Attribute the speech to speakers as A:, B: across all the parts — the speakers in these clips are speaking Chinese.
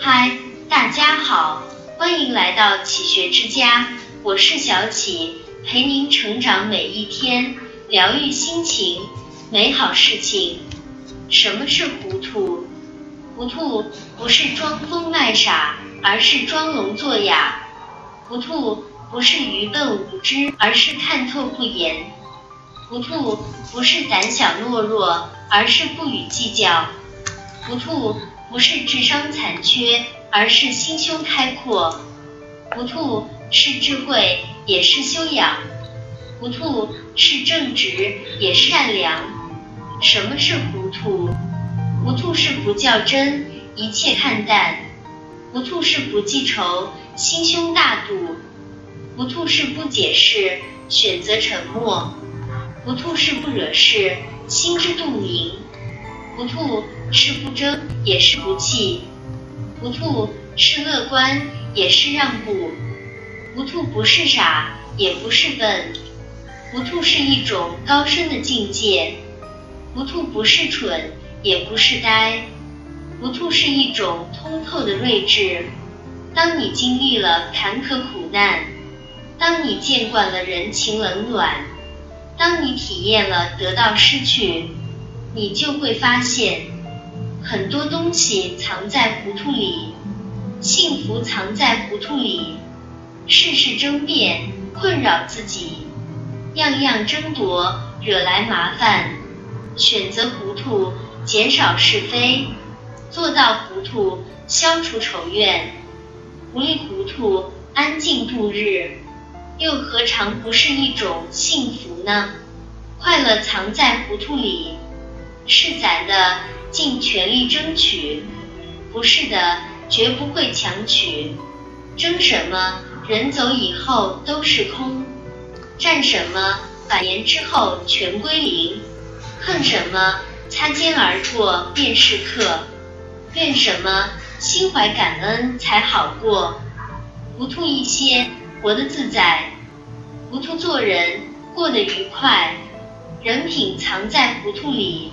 A: 嗨，大家好，欢迎来到启学之家，我是小启，陪您成长每一天，疗愈心情，美好事情。什么是糊涂？糊涂不是装疯卖傻，而是装聋作哑；糊涂不是愚笨无知，而是看透不言；糊涂不是胆小懦弱，而是不予计较；糊涂不是智商残缺，而是心胸开阔；糊涂是智慧，也是修养；糊涂是正直，也是善良。什么是糊涂？糊涂是不较真，一切看淡；糊涂是不记仇，心胸大度；糊涂是不解释，选择沉默；糊涂是不惹事，心知肚明；糊涂是不争，也是不气；糊涂是乐观，也是让步；糊涂不是傻，也不是笨；糊涂是一种高深的境界；糊涂不是蠢。也不是呆，糊涂是一种通透的睿智。当你经历了坎坷苦难，当你见惯了人情冷暖，当你体验了得到失去，你就会发现，很多东西藏在糊涂里，幸福藏在糊涂里。事事争辩，困扰自己；样样争夺，惹来麻烦。选择糊涂。减少是非，做到糊涂，消除仇怨；糊里糊涂，安静度日，又何尝不是一种幸福呢？快乐藏在糊涂里，是咱的，尽全力争取；不是的，绝不会强取。争什么？人走以后都是空；战什么？百年之后全归零；恨什么？擦肩而过便是客，怨什么心怀感恩才好过，糊涂一些活得自在，糊涂做人过得愉快，人品藏在糊涂里。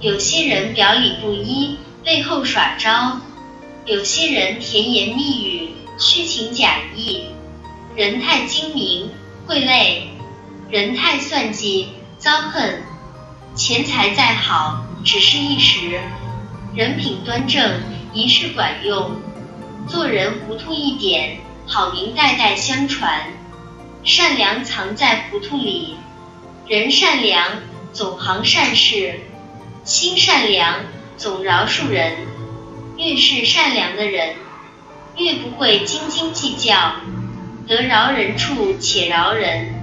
A: 有些人表里不一，背后耍招；有些人甜言蜜语，虚情假意。人太精明会累，人太算计遭恨。钱财再好，只是一时；人品端正，一世管用。做人糊涂一点，好名代代相传。善良藏在糊涂里，人善良总行善事，心善良总饶恕人。越是善良的人，越不会斤斤计较。得饶人处且饶人，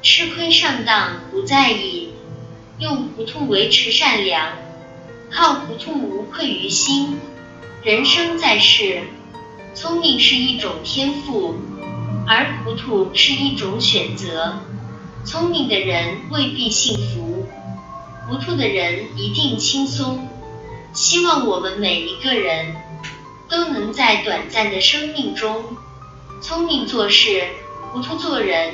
A: 吃亏上当不在意。用糊涂维持善良，靠糊涂无愧于心。人生在世，聪明是一种天赋，而糊涂是一种选择。聪明的人未必幸福，糊涂的人一定轻松。希望我们每一个人都能在短暂的生命中，聪明做事，糊涂做人，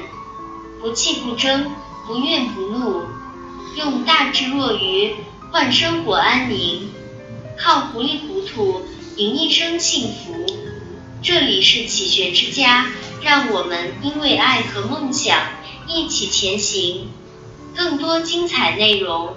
A: 不气不争，不怨不怒。用大智若愚换生活安宁，靠糊里糊涂赢一生幸福。这里是启学之家，让我们因为爱和梦想一起前行。更多精彩内容，